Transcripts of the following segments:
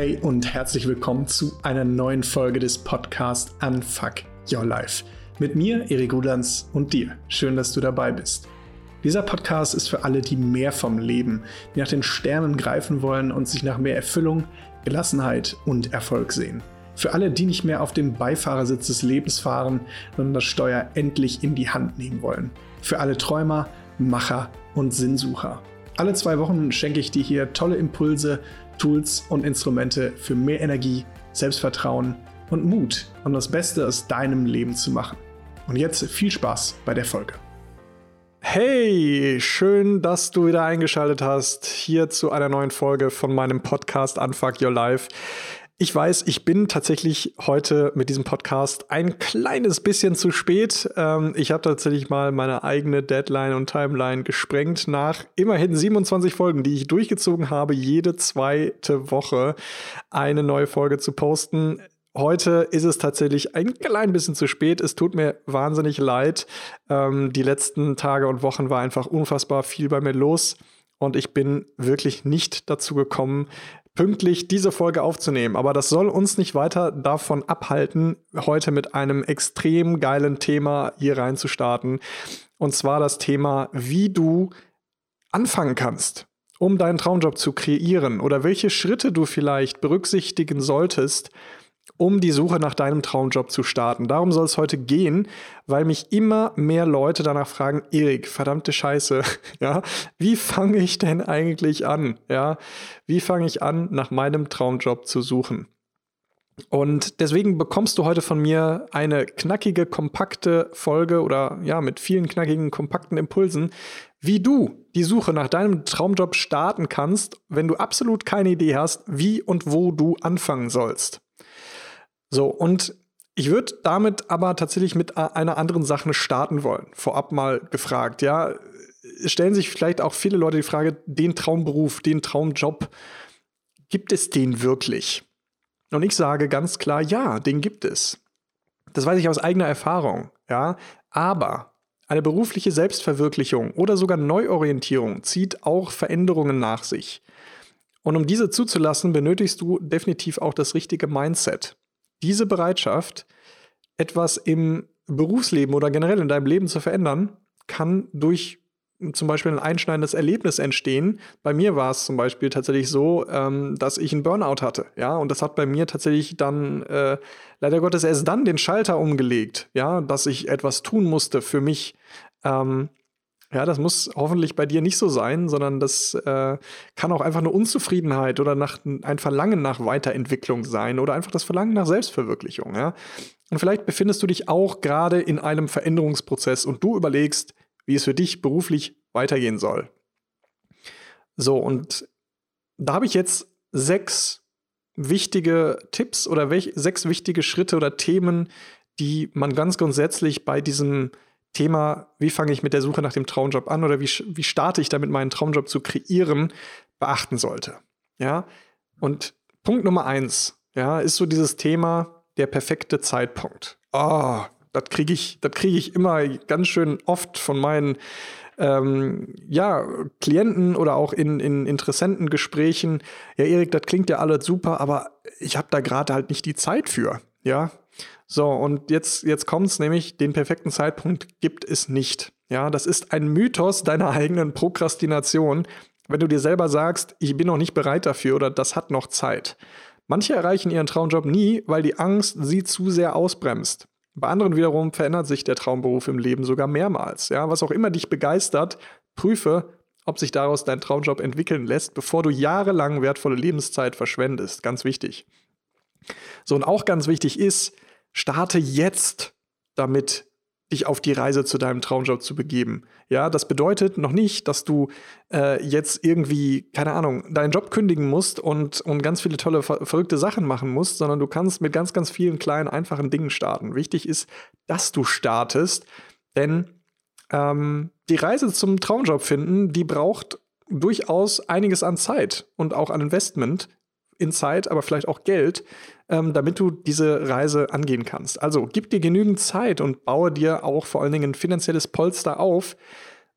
Hey und herzlich willkommen zu einer neuen Folge des Podcasts Unfuck Your Life. Mit mir, Erik Rudans und dir. Schön, dass du dabei bist. Dieser Podcast ist für alle, die mehr vom Leben, die nach den Sternen greifen wollen und sich nach mehr Erfüllung, Gelassenheit und Erfolg sehen. Für alle, die nicht mehr auf dem Beifahrersitz des Lebens fahren, sondern das Steuer endlich in die Hand nehmen wollen. Für alle Träumer, Macher und Sinnsucher. Alle zwei Wochen schenke ich dir hier tolle Impulse Tools und Instrumente für mehr Energie, Selbstvertrauen und Mut, um das Beste aus deinem Leben zu machen. Und jetzt viel Spaß bei der Folge. Hey, schön, dass du wieder eingeschaltet hast hier zu einer neuen Folge von meinem Podcast Unfuck Your Life. Ich weiß, ich bin tatsächlich heute mit diesem Podcast ein kleines bisschen zu spät. Ähm, ich habe tatsächlich mal meine eigene Deadline und Timeline gesprengt nach immerhin 27 Folgen, die ich durchgezogen habe, jede zweite Woche eine neue Folge zu posten. Heute ist es tatsächlich ein klein bisschen zu spät. Es tut mir wahnsinnig leid. Ähm, die letzten Tage und Wochen war einfach unfassbar viel bei mir los und ich bin wirklich nicht dazu gekommen, pünktlich diese Folge aufzunehmen. Aber das soll uns nicht weiter davon abhalten, heute mit einem extrem geilen Thema hier reinzustarten. Und zwar das Thema, wie du anfangen kannst, um deinen Traumjob zu kreieren oder welche Schritte du vielleicht berücksichtigen solltest, um die Suche nach deinem Traumjob zu starten. Darum soll es heute gehen, weil mich immer mehr Leute danach fragen, Erik, verdammte Scheiße, ja, wie fange ich denn eigentlich an? Ja, wie fange ich an, nach meinem Traumjob zu suchen? Und deswegen bekommst du heute von mir eine knackige, kompakte Folge oder ja, mit vielen knackigen, kompakten Impulsen, wie du die Suche nach deinem Traumjob starten kannst, wenn du absolut keine Idee hast, wie und wo du anfangen sollst. So, und ich würde damit aber tatsächlich mit einer anderen Sache starten wollen. Vorab mal gefragt, ja. Stellen sich vielleicht auch viele Leute die Frage, den Traumberuf, den Traumjob, gibt es den wirklich? Und ich sage ganz klar, ja, den gibt es. Das weiß ich aus eigener Erfahrung, ja. Aber eine berufliche Selbstverwirklichung oder sogar Neuorientierung zieht auch Veränderungen nach sich. Und um diese zuzulassen, benötigst du definitiv auch das richtige Mindset diese Bereitschaft, etwas im Berufsleben oder generell in deinem Leben zu verändern, kann durch zum Beispiel ein einschneidendes Erlebnis entstehen. Bei mir war es zum Beispiel tatsächlich so, ähm, dass ich einen Burnout hatte, ja, und das hat bei mir tatsächlich dann äh, leider Gottes erst dann den Schalter umgelegt, ja, dass ich etwas tun musste für mich. Ähm, ja, das muss hoffentlich bei dir nicht so sein, sondern das äh, kann auch einfach eine Unzufriedenheit oder nach, ein Verlangen nach Weiterentwicklung sein oder einfach das Verlangen nach Selbstverwirklichung. Ja? Und vielleicht befindest du dich auch gerade in einem Veränderungsprozess und du überlegst, wie es für dich beruflich weitergehen soll. So, und da habe ich jetzt sechs wichtige Tipps oder sechs wichtige Schritte oder Themen, die man ganz grundsätzlich bei diesem Thema, wie fange ich mit der Suche nach dem Traumjob an oder wie, wie starte ich damit, meinen Traumjob zu kreieren, beachten sollte. Ja, und Punkt Nummer eins, ja, ist so dieses Thema der perfekte Zeitpunkt. Oh, das kriege ich, das ich immer ganz schön oft von meinen ähm, ja, Klienten oder auch in, in Interessentengesprächen. Ja, Erik, das klingt ja alles super, aber ich habe da gerade halt nicht die Zeit für. Ja, so, und jetzt, jetzt kommt es nämlich, den perfekten Zeitpunkt gibt es nicht. Ja, das ist ein Mythos deiner eigenen Prokrastination, wenn du dir selber sagst, ich bin noch nicht bereit dafür oder das hat noch Zeit. Manche erreichen ihren Traumjob nie, weil die Angst sie zu sehr ausbremst. Bei anderen wiederum verändert sich der Traumberuf im Leben sogar mehrmals. Ja, was auch immer dich begeistert, prüfe, ob sich daraus dein Traumjob entwickeln lässt, bevor du jahrelang wertvolle Lebenszeit verschwendest. Ganz wichtig. So, und auch ganz wichtig ist, starte jetzt damit, dich auf die Reise zu deinem Traumjob zu begeben. Ja, das bedeutet noch nicht, dass du äh, jetzt irgendwie, keine Ahnung, deinen Job kündigen musst und, und ganz viele tolle, ver verrückte Sachen machen musst, sondern du kannst mit ganz, ganz vielen kleinen, einfachen Dingen starten. Wichtig ist, dass du startest, denn ähm, die Reise zum Traumjob finden, die braucht durchaus einiges an Zeit und auch an Investment in Zeit, aber vielleicht auch Geld, ähm, damit du diese Reise angehen kannst. Also gib dir genügend Zeit und baue dir auch vor allen Dingen ein finanzielles Polster auf,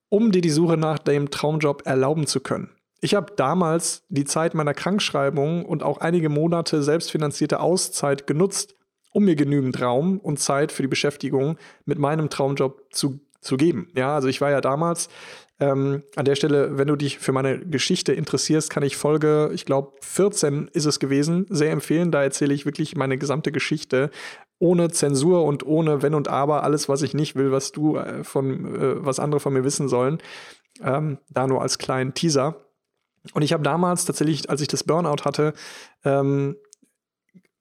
um dir die Suche nach dem Traumjob erlauben zu können. Ich habe damals die Zeit meiner Krankschreibung und auch einige Monate selbstfinanzierte Auszeit genutzt, um mir genügend Raum und Zeit für die Beschäftigung mit meinem Traumjob zu, zu geben. Ja, also ich war ja damals ähm, an der Stelle, wenn du dich für meine Geschichte interessierst, kann ich Folge, ich glaube 14 ist es gewesen, sehr empfehlen. Da erzähle ich wirklich meine gesamte Geschichte ohne Zensur und ohne Wenn und Aber, alles, was ich nicht will, was du äh, von, äh, was andere von mir wissen sollen. Ähm, da nur als kleinen Teaser. Und ich habe damals tatsächlich, als ich das Burnout hatte, ähm,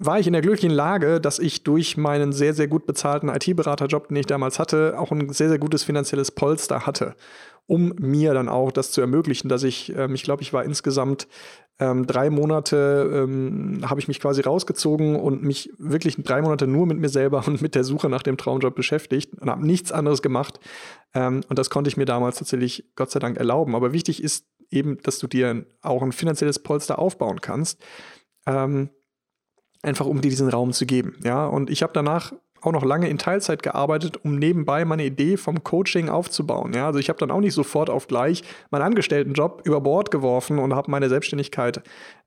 war ich in der glücklichen Lage, dass ich durch meinen sehr, sehr gut bezahlten IT-Beraterjob, den ich damals hatte, auch ein sehr, sehr gutes finanzielles Polster hatte, um mir dann auch das zu ermöglichen, dass ich, ähm, ich glaube, ich war insgesamt ähm, drei Monate, ähm, habe ich mich quasi rausgezogen und mich wirklich drei Monate nur mit mir selber und mit der Suche nach dem Traumjob beschäftigt und habe nichts anderes gemacht. Ähm, und das konnte ich mir damals tatsächlich Gott sei Dank erlauben. Aber wichtig ist eben, dass du dir auch ein finanzielles Polster aufbauen kannst. Ähm, einfach um dir diesen Raum zu geben. Ja, und ich habe danach auch noch lange in Teilzeit gearbeitet, um nebenbei meine Idee vom Coaching aufzubauen. Ja, also ich habe dann auch nicht sofort auf gleich meinen Angestelltenjob über Bord geworfen und habe meine Selbstständigkeit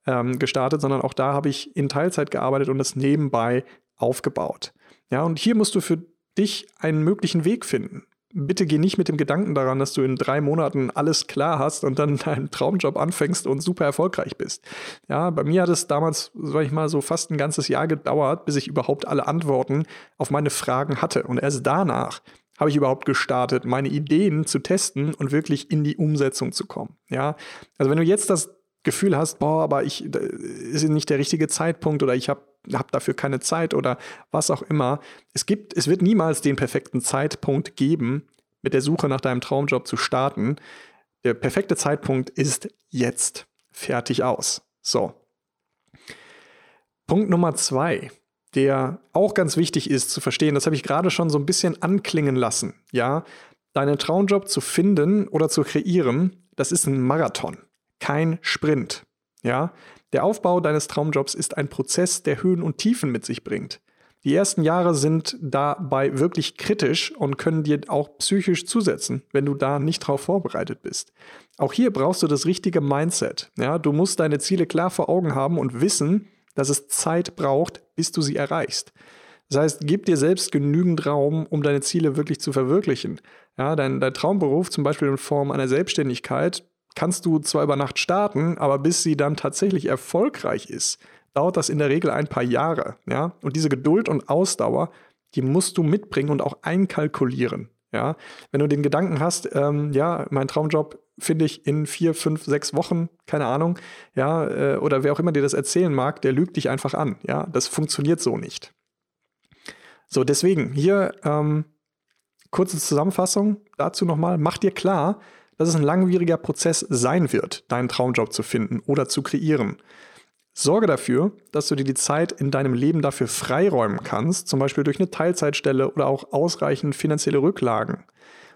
ähm, gestartet, sondern auch da habe ich in Teilzeit gearbeitet und das nebenbei aufgebaut. Ja, und hier musst du für dich einen möglichen Weg finden bitte geh nicht mit dem Gedanken daran, dass du in drei Monaten alles klar hast und dann deinen Traumjob anfängst und super erfolgreich bist. Ja, bei mir hat es damals, sag ich mal, so fast ein ganzes Jahr gedauert, bis ich überhaupt alle Antworten auf meine Fragen hatte. Und erst danach habe ich überhaupt gestartet, meine Ideen zu testen und wirklich in die Umsetzung zu kommen. Ja, also wenn du jetzt das Gefühl hast, boah, aber ich ist nicht der richtige Zeitpunkt oder ich habe hab dafür keine Zeit oder was auch immer. Es gibt, es wird niemals den perfekten Zeitpunkt geben, mit der Suche nach deinem Traumjob zu starten. Der perfekte Zeitpunkt ist jetzt. Fertig aus. So. Punkt Nummer zwei, der auch ganz wichtig ist zu verstehen, das habe ich gerade schon so ein bisschen anklingen lassen. Ja, deinen Traumjob zu finden oder zu kreieren, das ist ein Marathon kein Sprint. Ja? Der Aufbau deines Traumjobs ist ein Prozess, der Höhen und Tiefen mit sich bringt. Die ersten Jahre sind dabei wirklich kritisch und können dir auch psychisch zusetzen, wenn du da nicht drauf vorbereitet bist. Auch hier brauchst du das richtige Mindset. Ja, du musst deine Ziele klar vor Augen haben und wissen, dass es Zeit braucht, bis du sie erreichst. Das heißt, gib dir selbst genügend Raum, um deine Ziele wirklich zu verwirklichen. Ja, dein, dein Traumberuf, zum Beispiel in Form einer Selbstständigkeit, kannst du zwar über Nacht starten, aber bis sie dann tatsächlich erfolgreich ist, dauert das in der Regel ein paar Jahre. Ja? Und diese Geduld und Ausdauer, die musst du mitbringen und auch einkalkulieren. Ja? Wenn du den Gedanken hast, ähm, ja, mein Traumjob finde ich in vier, fünf, sechs Wochen, keine Ahnung, ja, äh, oder wer auch immer dir das erzählen mag, der lügt dich einfach an. Ja, das funktioniert so nicht. So, deswegen hier ähm, kurze Zusammenfassung dazu nochmal. Mach dir klar, dass es ein langwieriger Prozess sein wird, deinen Traumjob zu finden oder zu kreieren. Sorge dafür, dass du dir die Zeit in deinem Leben dafür freiräumen kannst, zum Beispiel durch eine Teilzeitstelle oder auch ausreichend finanzielle Rücklagen.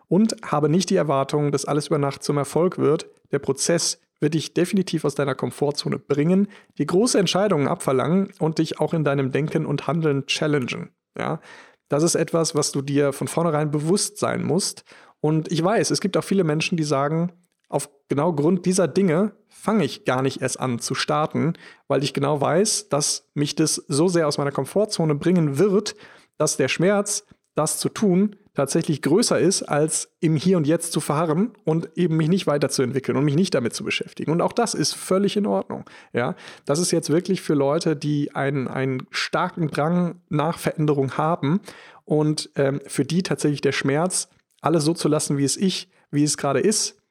Und habe nicht die Erwartung, dass alles über Nacht zum Erfolg wird. Der Prozess wird dich definitiv aus deiner Komfortzone bringen, dir große Entscheidungen abverlangen und dich auch in deinem Denken und Handeln challengen. Ja? Das ist etwas, was du dir von vornherein bewusst sein musst und ich weiß, es gibt auch viele Menschen, die sagen, auf genau Grund dieser Dinge fange ich gar nicht erst an zu starten, weil ich genau weiß, dass mich das so sehr aus meiner Komfortzone bringen wird, dass der Schmerz, das zu tun, tatsächlich größer ist, als im Hier und Jetzt zu verharren und eben mich nicht weiterzuentwickeln und mich nicht damit zu beschäftigen. Und auch das ist völlig in Ordnung. Ja, das ist jetzt wirklich für Leute, die einen, einen starken Drang nach Veränderung haben und ähm, für die tatsächlich der Schmerz alles so zu lassen, wie es ich, wie es gerade ist,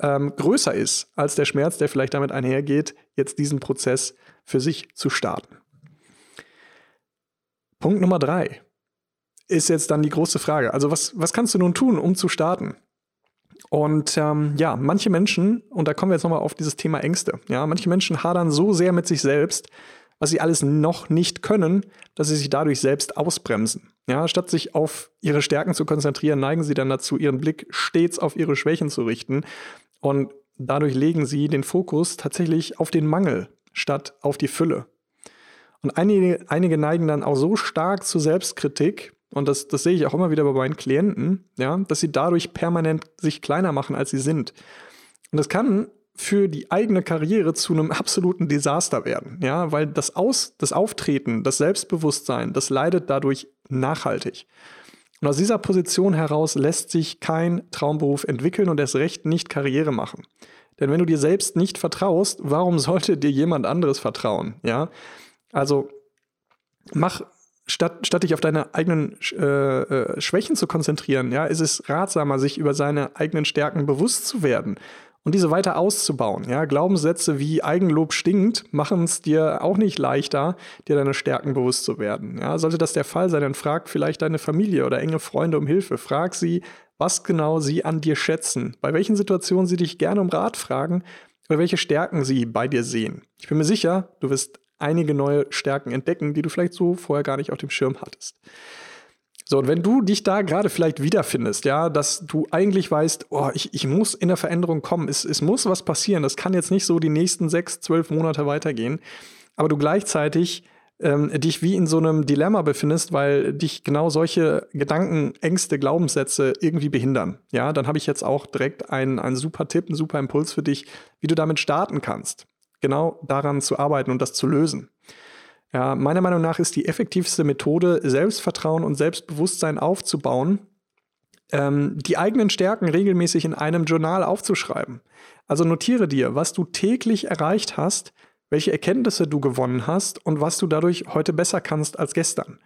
ähm, größer ist als der Schmerz, der vielleicht damit einhergeht, jetzt diesen Prozess für sich zu starten. Punkt Nummer drei ist jetzt dann die große Frage. Also was, was kannst du nun tun, um zu starten? Und ähm, ja, manche Menschen, und da kommen wir jetzt nochmal auf dieses Thema Ängste, ja, manche Menschen hadern so sehr mit sich selbst, was sie alles noch nicht können, dass sie sich dadurch selbst ausbremsen. Ja, statt sich auf ihre Stärken zu konzentrieren, neigen sie dann dazu, ihren Blick stets auf ihre Schwächen zu richten. Und dadurch legen sie den Fokus tatsächlich auf den Mangel statt auf die Fülle. Und einige, einige neigen dann auch so stark zur Selbstkritik, und das, das sehe ich auch immer wieder bei meinen Klienten, ja, dass sie dadurch permanent sich kleiner machen, als sie sind. Und das kann für die eigene Karriere zu einem absoluten Desaster werden, ja, weil das Aus, das Auftreten, das Selbstbewusstsein, das leidet dadurch nachhaltig. Und aus dieser Position heraus lässt sich kein Traumberuf entwickeln und erst recht nicht Karriere machen. Denn wenn du dir selbst nicht vertraust, warum sollte dir jemand anderes vertrauen? Ja, also mach statt, statt dich auf deine eigenen äh, äh, Schwächen zu konzentrieren, ja, ist es ratsamer, sich über seine eigenen Stärken bewusst zu werden und diese weiter auszubauen. Ja, Glaubenssätze wie Eigenlob stinkt machen es dir auch nicht leichter, dir deine Stärken bewusst zu werden. Ja, sollte das der Fall sein, dann frag vielleicht deine Familie oder enge Freunde um Hilfe. Frag sie, was genau sie an dir schätzen, bei welchen Situationen sie dich gerne um Rat fragen oder welche Stärken sie bei dir sehen. Ich bin mir sicher, du wirst einige neue Stärken entdecken, die du vielleicht so vorher gar nicht auf dem Schirm hattest. So, und wenn du dich da gerade vielleicht wiederfindest, ja, dass du eigentlich weißt, oh, ich, ich muss in der Veränderung kommen, es, es muss was passieren, das kann jetzt nicht so die nächsten sechs, zwölf Monate weitergehen, aber du gleichzeitig ähm, dich wie in so einem Dilemma befindest, weil dich genau solche Gedanken, Ängste, Glaubenssätze irgendwie behindern, ja, dann habe ich jetzt auch direkt einen, einen super Tipp, einen super Impuls für dich, wie du damit starten kannst genau daran zu arbeiten und das zu lösen. Ja, meiner Meinung nach ist die effektivste Methode, Selbstvertrauen und Selbstbewusstsein aufzubauen, ähm, die eigenen Stärken regelmäßig in einem Journal aufzuschreiben. Also notiere dir, was du täglich erreicht hast, welche Erkenntnisse du gewonnen hast und was du dadurch heute besser kannst als gestern.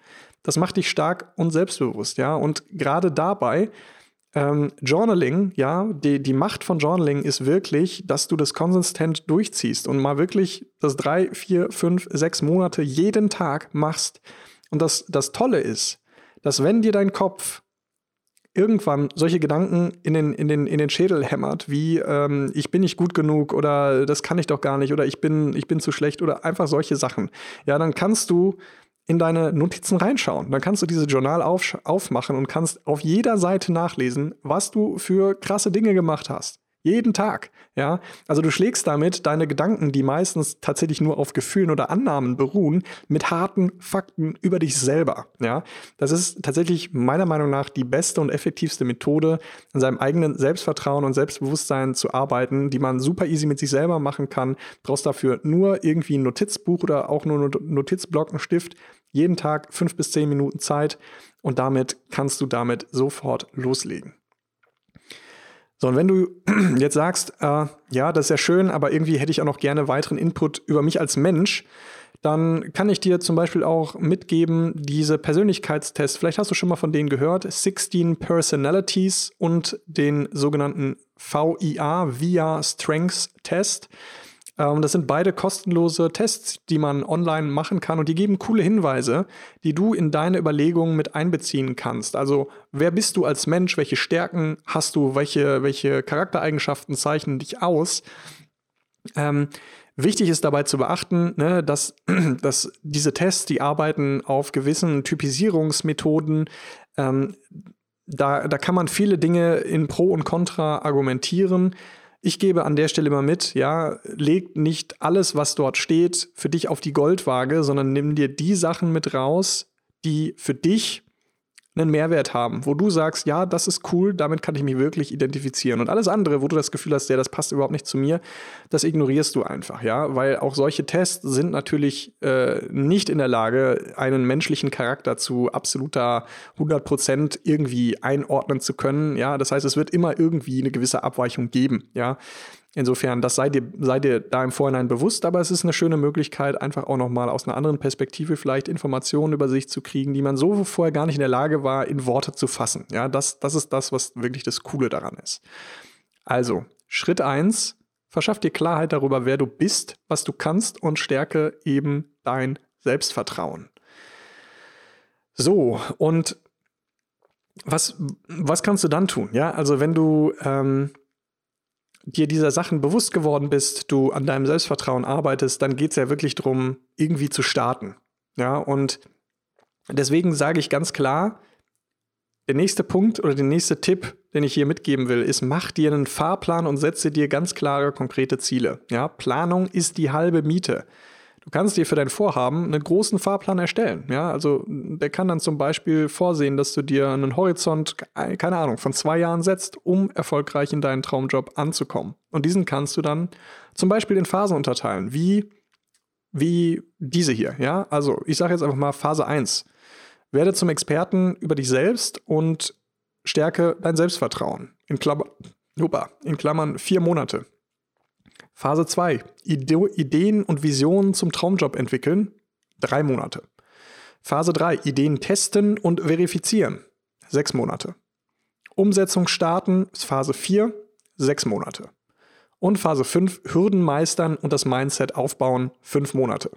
Das macht dich stark und selbstbewusst, ja. Und gerade dabei ähm, Journaling, ja, die, die Macht von Journaling ist wirklich, dass du das konsistent durchziehst und mal wirklich das drei, vier, fünf, sechs Monate jeden Tag machst. Und das, das Tolle ist, dass wenn dir dein Kopf irgendwann solche Gedanken in den, in den, in den Schädel hämmert, wie ähm, ich bin nicht gut genug oder das kann ich doch gar nicht oder ich bin, ich bin zu schlecht oder einfach solche Sachen, ja, dann kannst du in deine Notizen reinschauen. Dann kannst du dieses Journal auf, aufmachen und kannst auf jeder Seite nachlesen, was du für krasse Dinge gemacht hast. Jeden Tag, ja. Also du schlägst damit deine Gedanken, die meistens tatsächlich nur auf Gefühlen oder Annahmen beruhen, mit harten Fakten über dich selber, ja. Das ist tatsächlich meiner Meinung nach die beste und effektivste Methode, an seinem eigenen Selbstvertrauen und Selbstbewusstsein zu arbeiten, die man super easy mit sich selber machen kann. Du brauchst dafür nur irgendwie ein Notizbuch oder auch nur einen Notizblock, einen Stift, jeden Tag fünf bis zehn Minuten Zeit und damit kannst du damit sofort loslegen. So, und wenn du jetzt sagst, äh, ja, das ist ja schön, aber irgendwie hätte ich auch noch gerne weiteren Input über mich als Mensch, dann kann ich dir zum Beispiel auch mitgeben, diese Persönlichkeitstests, vielleicht hast du schon mal von denen gehört, 16 Personalities und den sogenannten VIA, VIA Strengths Test. Ähm, das sind beide kostenlose Tests, die man online machen kann und die geben coole Hinweise, die du in deine Überlegungen mit einbeziehen kannst. Also wer bist du als Mensch, welche Stärken hast du, welche, welche Charaktereigenschaften zeichnen dich aus? Ähm, wichtig ist dabei zu beachten, ne, dass, dass diese Tests, die arbeiten auf gewissen Typisierungsmethoden. Ähm, da, da kann man viele Dinge in Pro und Contra argumentieren. Ich gebe an der Stelle immer mit, ja, leg nicht alles, was dort steht, für dich auf die Goldwaage, sondern nimm dir die Sachen mit raus, die für dich einen Mehrwert haben, wo du sagst, ja, das ist cool, damit kann ich mich wirklich identifizieren. Und alles andere, wo du das Gefühl hast, ja, das passt überhaupt nicht zu mir, das ignorierst du einfach, ja, weil auch solche Tests sind natürlich äh, nicht in der Lage, einen menschlichen Charakter zu absoluter 100 Prozent irgendwie einordnen zu können, ja. Das heißt, es wird immer irgendwie eine gewisse Abweichung geben, ja. Insofern, das sei dir, sei dir da im Vorhinein bewusst, aber es ist eine schöne Möglichkeit, einfach auch nochmal aus einer anderen Perspektive vielleicht Informationen über sich zu kriegen, die man so vorher gar nicht in der Lage war, in Worte zu fassen. Ja, das, das ist das, was wirklich das Coole daran ist. Also, Schritt eins: verschaff dir Klarheit darüber, wer du bist, was du kannst und stärke eben dein Selbstvertrauen. So, und was, was kannst du dann tun? Ja, also wenn du ähm, dir dieser Sachen bewusst geworden bist, du an deinem Selbstvertrauen arbeitest, dann geht es ja wirklich darum, irgendwie zu starten. Ja, und deswegen sage ich ganz klar, der nächste Punkt oder der nächste Tipp, den ich hier mitgeben will, ist, mach dir einen Fahrplan und setze dir ganz klare, konkrete Ziele. Ja, Planung ist die halbe Miete. Du kannst dir für dein Vorhaben einen großen Fahrplan erstellen. Ja, also der kann dann zum Beispiel vorsehen, dass du dir einen Horizont, keine Ahnung, von zwei Jahren setzt, um erfolgreich in deinen Traumjob anzukommen. Und diesen kannst du dann zum Beispiel in Phasen unterteilen, wie, wie diese hier. Ja, also ich sage jetzt einfach mal Phase 1. Werde zum Experten über dich selbst und stärke dein Selbstvertrauen. In, Klammer, in Klammern vier Monate. Phase 2. Ide Ideen und Visionen zum Traumjob entwickeln. Drei Monate. Phase 3. Ideen testen und verifizieren. Sechs Monate. Umsetzung starten Phase 4. Sechs Monate. Und Phase 5. Hürden meistern und das Mindset aufbauen. Fünf Monate.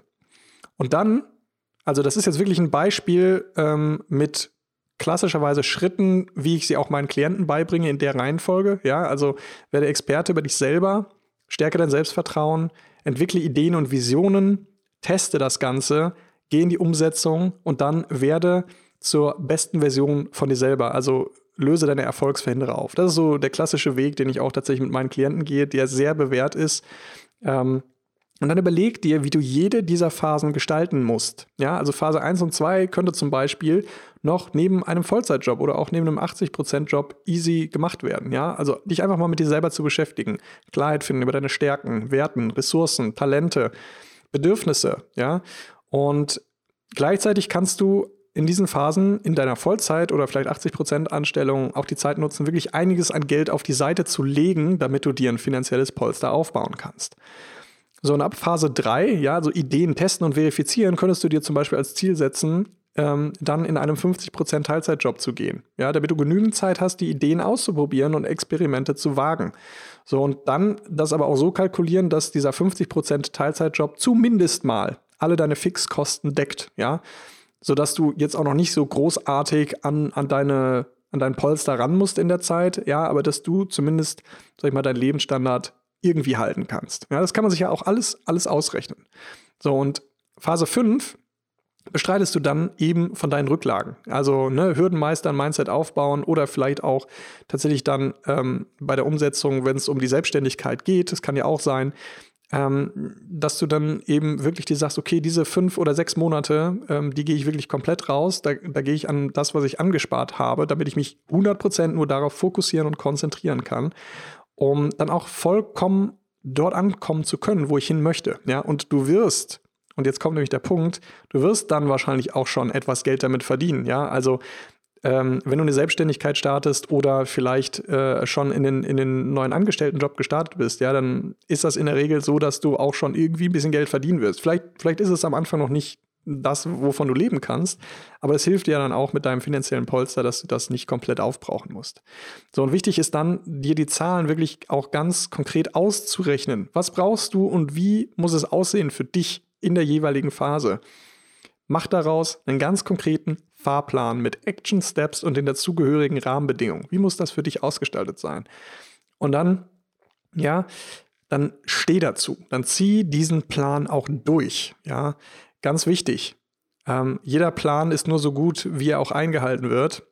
Und dann, also das ist jetzt wirklich ein Beispiel ähm, mit klassischerweise Schritten, wie ich sie auch meinen Klienten beibringe in der Reihenfolge. Ja, also werde Experte über dich selber, stärke dein Selbstvertrauen, entwickle Ideen und Visionen, teste das Ganze, geh in die Umsetzung und dann werde zur besten Version von dir selber. Also löse deine Erfolgsverhinderer auf. Das ist so der klassische Weg, den ich auch tatsächlich mit meinen Klienten gehe, der sehr bewährt ist. Ähm, und dann überleg dir, wie du jede dieser Phasen gestalten musst. Ja, also Phase 1 und 2 könnte zum Beispiel noch neben einem Vollzeitjob oder auch neben einem 80%-Job easy gemacht werden. Ja, also dich einfach mal mit dir selber zu beschäftigen. Klarheit finden über deine Stärken, Werten, Ressourcen, Talente, Bedürfnisse. Ja, und gleichzeitig kannst du in diesen Phasen in deiner Vollzeit oder vielleicht 80% Anstellung auch die Zeit nutzen, wirklich einiges an Geld auf die Seite zu legen, damit du dir ein finanzielles Polster aufbauen kannst. So, und ab Phase 3, ja, so Ideen testen und verifizieren, könntest du dir zum Beispiel als Ziel setzen, ähm, dann in einem 50% Teilzeitjob zu gehen. Ja, damit du genügend Zeit hast, die Ideen auszuprobieren und Experimente zu wagen. So, und dann das aber auch so kalkulieren, dass dieser 50% Teilzeitjob zumindest mal alle deine Fixkosten deckt, ja, sodass du jetzt auch noch nicht so großartig an, an deine an deinen Polster ran musst in der Zeit, ja, aber dass du zumindest, sag ich mal, deinen Lebensstandard irgendwie halten kannst. Ja, das kann man sich ja auch alles, alles ausrechnen. So, und Phase 5 bestreitest du dann eben von deinen Rücklagen. Also ne, Hürden meistern, Mindset aufbauen oder vielleicht auch tatsächlich dann ähm, bei der Umsetzung, wenn es um die Selbstständigkeit geht, das kann ja auch sein, ähm, dass du dann eben wirklich dir sagst, okay, diese fünf oder sechs Monate, ähm, die gehe ich wirklich komplett raus, da, da gehe ich an das, was ich angespart habe, damit ich mich 100% nur darauf fokussieren und konzentrieren kann um dann auch vollkommen dort ankommen zu können, wo ich hin möchte. Ja, und du wirst, und jetzt kommt nämlich der Punkt, du wirst dann wahrscheinlich auch schon etwas Geld damit verdienen. Ja, also ähm, wenn du eine Selbstständigkeit startest oder vielleicht äh, schon in den, in den neuen Angestelltenjob gestartet bist, ja, dann ist das in der Regel so, dass du auch schon irgendwie ein bisschen Geld verdienen wirst. Vielleicht, vielleicht ist es am Anfang noch nicht das, wovon du leben kannst. Aber es hilft dir dann auch mit deinem finanziellen Polster, dass du das nicht komplett aufbrauchen musst. So, und wichtig ist dann, dir die Zahlen wirklich auch ganz konkret auszurechnen. Was brauchst du und wie muss es aussehen für dich in der jeweiligen Phase? Mach daraus einen ganz konkreten Fahrplan mit Action Steps und den dazugehörigen Rahmenbedingungen. Wie muss das für dich ausgestaltet sein? Und dann, ja, dann steh dazu. Dann zieh diesen Plan auch durch. Ja, Ganz wichtig. Ähm, jeder Plan ist nur so gut, wie er auch eingehalten wird.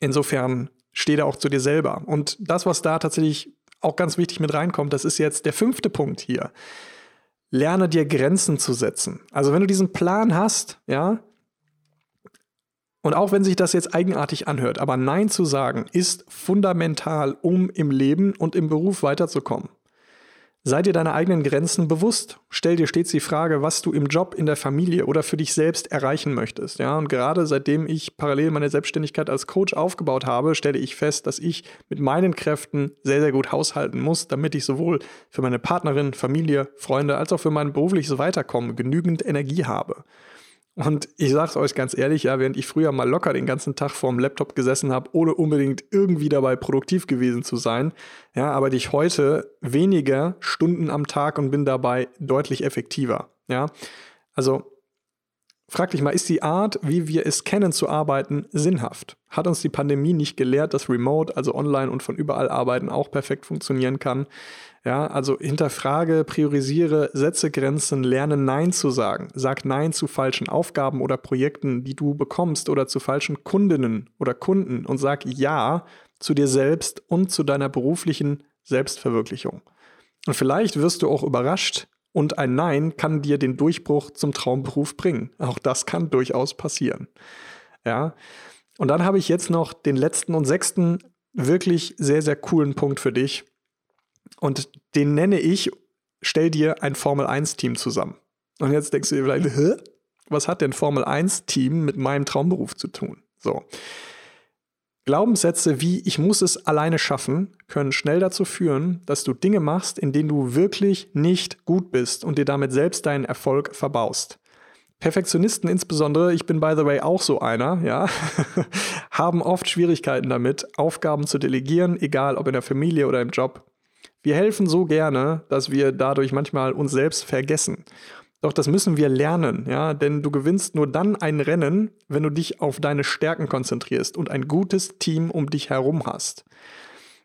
Insofern steht er auch zu dir selber. Und das, was da tatsächlich auch ganz wichtig mit reinkommt, das ist jetzt der fünfte Punkt hier. Lerne dir Grenzen zu setzen. Also wenn du diesen Plan hast, ja, und auch wenn sich das jetzt eigenartig anhört, aber Nein zu sagen ist fundamental, um im Leben und im Beruf weiterzukommen. Sei dir deine eigenen Grenzen bewusst. Stell dir stets die Frage, was du im Job, in der Familie oder für dich selbst erreichen möchtest. Ja, und gerade seitdem ich parallel meine Selbstständigkeit als Coach aufgebaut habe, stelle ich fest, dass ich mit meinen Kräften sehr, sehr gut haushalten muss, damit ich sowohl für meine Partnerin, Familie, Freunde als auch für mein berufliches Weiterkommen genügend Energie habe. Und ich sag's euch ganz ehrlich, ja, während ich früher mal locker den ganzen Tag vorm Laptop gesessen habe, ohne unbedingt irgendwie dabei produktiv gewesen zu sein, ja, arbeite ich heute weniger Stunden am Tag und bin dabei deutlich effektiver. Ja, also Frag dich mal, ist die Art, wie wir es kennen zu arbeiten, sinnhaft? Hat uns die Pandemie nicht gelehrt, dass Remote, also online und von überall arbeiten, auch perfekt funktionieren kann? Ja, also hinterfrage, priorisiere, setze Grenzen, lerne Nein zu sagen. Sag Nein zu falschen Aufgaben oder Projekten, die du bekommst oder zu falschen Kundinnen oder Kunden und sag Ja zu dir selbst und zu deiner beruflichen Selbstverwirklichung. Und vielleicht wirst du auch überrascht Und ein Nein kann dir den Durchbruch zum Traumberuf bringen. Auch das kann durchaus passieren. Ja. Und dann habe ich jetzt noch den letzten und sechsten wirklich sehr, sehr coolen Punkt für dich. Und den nenne ich, stell dir ein Formel 1-Team zusammen. Und jetzt denkst du dir vielleicht, Hä? was hat denn Formel 1-Team mit meinem Traumberuf zu tun? So. Glaubenssätze wie ich muss es alleine schaffen können schnell dazu führen, dass du Dinge machst, in denen du wirklich nicht gut bist und dir damit selbst deinen Erfolg verbaust. Perfektionisten insbesondere, ich bin by the way auch so einer, ja, haben oft Schwierigkeiten damit, Aufgaben zu delegieren, egal ob in der Familie oder im Job. Wir helfen so gerne, dass wir dadurch manchmal uns selbst vergessen. Doch das müssen wir lernen, ja, denn du gewinnst nur dann ein Rennen, wenn du dich auf deine Stärken konzentrierst und ein gutes Team um dich herum hast.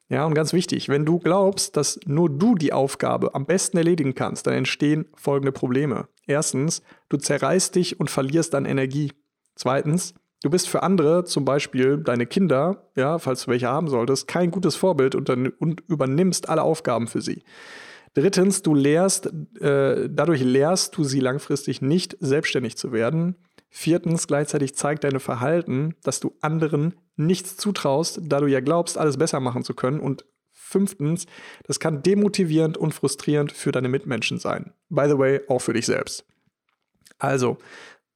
Ja, und ganz wichtig, wenn du glaubst, dass nur du die Aufgabe am besten erledigen kannst, dann entstehen folgende Probleme. Erstens, du zerreißt dich und verlierst dann Energie. Zweitens, du bist für andere, zum Beispiel deine Kinder, ja, falls du welche haben solltest, kein gutes Vorbild und, dann, und übernimmst alle Aufgaben für sie. Drittens, du lehrst, äh, dadurch lehrst du sie langfristig nicht, selbstständig zu werden. Viertens, gleichzeitig zeigt deine Verhalten, dass du anderen nichts zutraust, da du ja glaubst, alles besser machen zu können. Und fünftens, das kann demotivierend und frustrierend für deine Mitmenschen sein. By the way, auch für dich selbst. Also,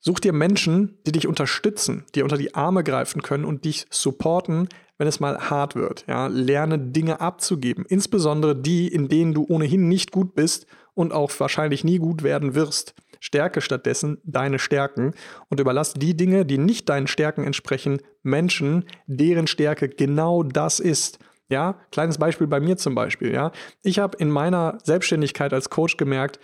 such dir Menschen, die dich unterstützen, die unter die Arme greifen können und dich supporten, wenn es mal hart wird. Ja, lerne Dinge abzugeben, insbesondere die, in denen du ohnehin nicht gut bist und auch wahrscheinlich nie gut werden wirst. Stärke stattdessen deine Stärken und überlass die Dinge, die nicht deinen Stärken entsprechen, Menschen, deren Stärke genau das ist. Ja, kleines Beispiel bei mir zum Beispiel. Ja, ich habe in meiner Selbstständigkeit als Coach gemerkt,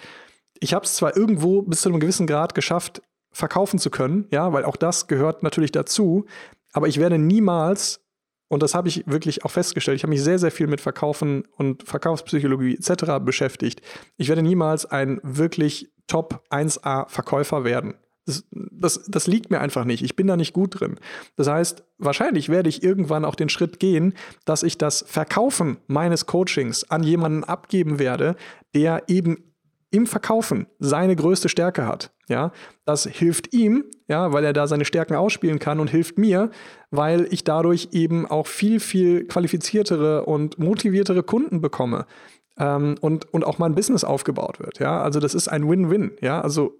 ich habe es zwar irgendwo bis zu einem gewissen Grad geschafft, verkaufen zu können, ja, weil auch das gehört natürlich dazu, aber ich werde niemals und das habe ich wirklich auch festgestellt. Ich habe mich sehr, sehr viel mit Verkaufen und Verkaufspsychologie etc. beschäftigt. Ich werde niemals ein wirklich Top 1A Verkäufer werden. Das, das, das, liegt mir einfach nicht. Ich bin da nicht gut drin. Das heißt, wahrscheinlich werde ich irgendwann auch den Schritt gehen, dass ich das Verkaufen meines Coachings an jemanden abgeben werde, der eben im Verkaufen seine größte Stärke hat. Ja, das hilft ihm, ja, weil er da seine Stärken ausspielen kann und hilft mir, weil ich dadurch eben auch viel, viel qualifiziertere und motiviertere Kunden bekomme ähm, und, und auch mein Business aufgebaut wird. Ja, also das ist ein Win-Win. Ja, also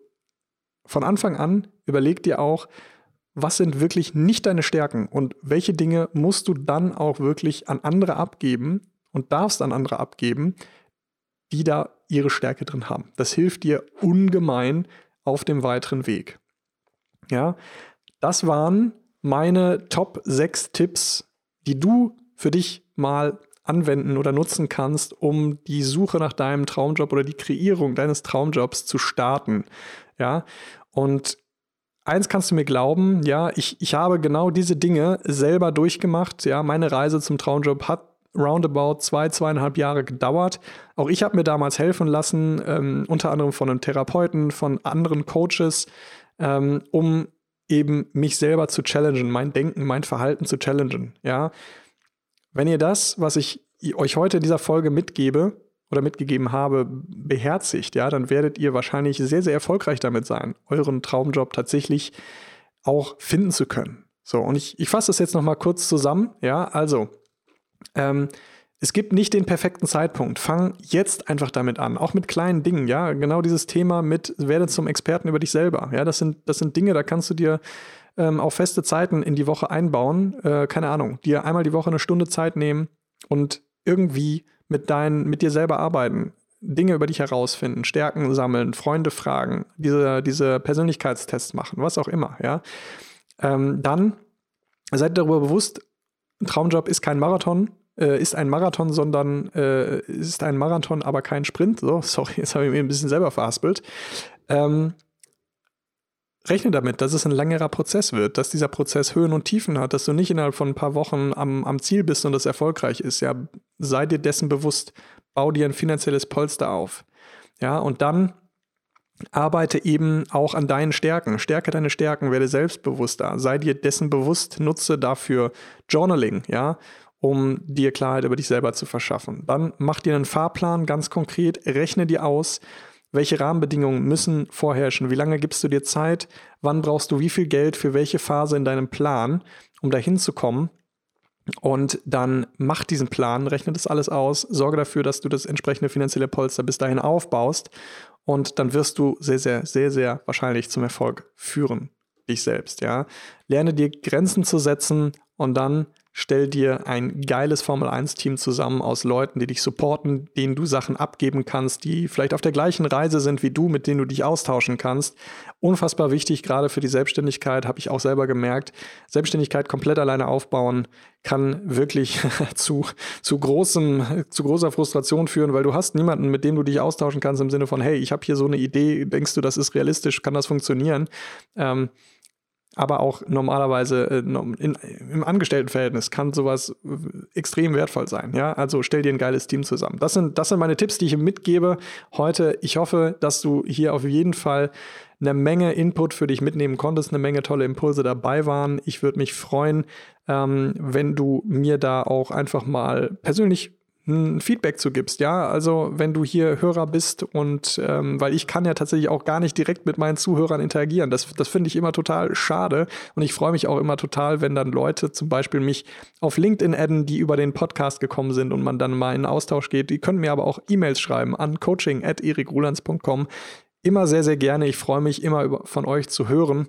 von Anfang an überleg dir auch, was sind wirklich nicht deine Stärken und welche Dinge musst du dann auch wirklich an andere abgeben und darfst an andere abgeben, die da ihre Stärke drin haben. Das hilft dir ungemein auf dem weiteren Weg. Ja, das waren meine Top 6 Tipps, die du für dich mal anwenden oder nutzen kannst, um die Suche nach deinem Traumjob oder die Kreierung deines Traumjobs zu starten. Ja, und eins kannst du mir glauben, ja, ich, ich habe genau diese Dinge selber durchgemacht. Ja, meine Reise zum Traumjob hat roundabout zwei, zweieinhalb Jahre gedauert. Auch ich habe mir damals helfen lassen, ähm, unter anderem von einem Therapeuten, von anderen Coaches, ähm, um eben mich selber zu challengen, mein Denken, mein Verhalten zu challengen. Ja, wenn ihr das, was ich euch heute in dieser Folge mitgebe oder mitgegeben habe, beherzigt, ja, dann werdet ihr wahrscheinlich sehr, sehr erfolgreich damit sein, euren Traumjob tatsächlich auch finden zu können. So, und ich, ich fasse das jetzt nochmal kurz zusammen. Ja, also, ähm, es gibt nicht den perfekten Zeitpunkt. Fang jetzt einfach damit an, auch mit kleinen Dingen. Ja, genau dieses Thema mit werde zum Experten über dich selber. Ja, das sind das sind Dinge, da kannst du dir ähm, auch feste Zeiten in die Woche einbauen. Äh, keine Ahnung, dir einmal die Woche eine Stunde Zeit nehmen und irgendwie mit deinen mit dir selber arbeiten. Dinge über dich herausfinden, Stärken sammeln, Freunde fragen, diese, diese Persönlichkeitstests machen, was auch immer, ja. Ähm, dann seid darüber bewusst, ein Traumjob ist kein Marathon, äh, ist ein Marathon, sondern äh, ist ein Marathon, aber kein Sprint. So, sorry, jetzt habe ich mir ein bisschen selber verhaspelt. Ähm, rechne damit, dass es ein längerer Prozess wird, dass dieser Prozess Höhen und Tiefen hat, dass du nicht innerhalb von ein paar Wochen am, am Ziel bist und das erfolgreich ist. Ja, sei dir dessen bewusst, bau dir ein finanzielles Polster auf. Ja, und dann arbeite eben auch an deinen Stärken. Stärke deine Stärken, werde selbstbewusster. Sei dir dessen bewusst, nutze dafür Journaling, ja, um dir Klarheit über dich selber zu verschaffen. Dann mach dir einen Fahrplan ganz konkret, rechne dir aus, welche Rahmenbedingungen müssen vorherrschen, wie lange gibst du dir Zeit, wann brauchst du wie viel Geld für welche Phase in deinem Plan, um dahin zu kommen. Und dann mach diesen Plan, rechne das alles aus, sorge dafür, dass du das entsprechende finanzielle Polster bis dahin aufbaust und dann wirst du sehr, sehr, sehr, sehr wahrscheinlich zum Erfolg führen, dich selbst, ja. Lerne dir Grenzen zu setzen und dann stell dir ein geiles Formel-1-Team zusammen aus Leuten, die dich supporten, denen du Sachen abgeben kannst, die vielleicht auf der gleichen Reise sind wie du, mit denen du dich austauschen kannst. Unfassbar wichtig, gerade für die Selbstständigkeit, habe ich auch selber gemerkt. Selbstständigkeit komplett alleine aufbauen kann wirklich zu, zu, großem, zu großer Frustration führen, weil du hast niemanden, mit dem du dich austauschen kannst im Sinne von, hey, ich habe hier so eine Idee, denkst du, das ist realistisch, kann das funktionieren? Ähm, aber auch normalerweise äh, in, im Angestelltenverhältnis kann sowas äh, extrem wertvoll sein. Ja, also stell dir ein geiles Team zusammen. Das sind, das sind meine Tipps, die ich mitgebe heute. Ich hoffe, dass du hier auf jeden Fall eine Menge Input für dich mitnehmen konntest, eine Menge tolle Impulse dabei waren. Ich würde mich freuen, ähm, wenn du mir da auch einfach mal persönlich ein Feedback zu gibst, ja. Also wenn du hier Hörer bist und ähm, weil ich kann ja tatsächlich auch gar nicht direkt mit meinen Zuhörern interagieren. Das, das finde ich immer total schade. Und ich freue mich auch immer total, wenn dann Leute zum Beispiel mich auf LinkedIn adden, die über den Podcast gekommen sind und man dann mal in Austausch geht. Die können mir aber auch E-Mails schreiben an coaching.erikrulands.com. Immer sehr, sehr gerne. Ich freue mich immer über, von euch zu hören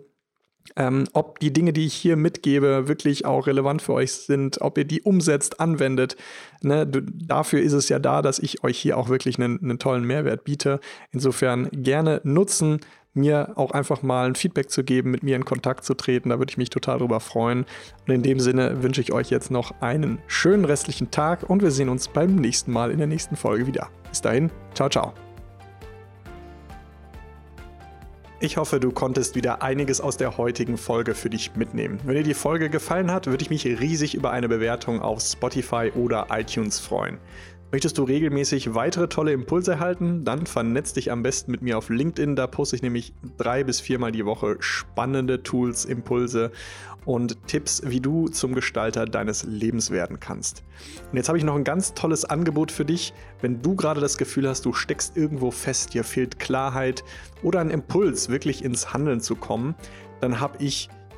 ähm, ob die Dinge, die ich hier mitgebe, wirklich auch relevant für euch sind, ob ihr die umsetzt, anwendet. Ne? Dafür ist es ja da, dass ich euch hier auch wirklich einen, einen tollen Mehrwert biete. Insofern gerne nutzen, mir auch einfach mal ein Feedback zu geben, mit mir in Kontakt zu treten. Da würde ich mich total drüber freuen. Und in dem Sinne wünsche ich euch jetzt noch einen schönen restlichen Tag und wir sehen uns beim nächsten Mal in der nächsten Folge wieder. Bis dahin, ciao, ciao. Ich hoffe, du konntest wieder einiges aus der heutigen Folge für dich mitnehmen. Wenn dir die Folge gefallen hat, würde ich mich riesig über eine Bewertung auf Spotify oder iTunes freuen. Möchtest du regelmäßig weitere tolle Impulse erhalten? Dann vernetz dich am besten mit mir auf LinkedIn. Da poste ich nämlich drei bis viermal die Woche spannende Tools, Impulse und Tipps, wie du zum Gestalter deines Lebens werden kannst. Und jetzt habe ich noch ein ganz tolles Angebot für dich. Wenn du gerade das Gefühl hast, du steckst irgendwo fest, dir fehlt Klarheit oder ein Impuls, wirklich ins Handeln zu kommen, dann habe ich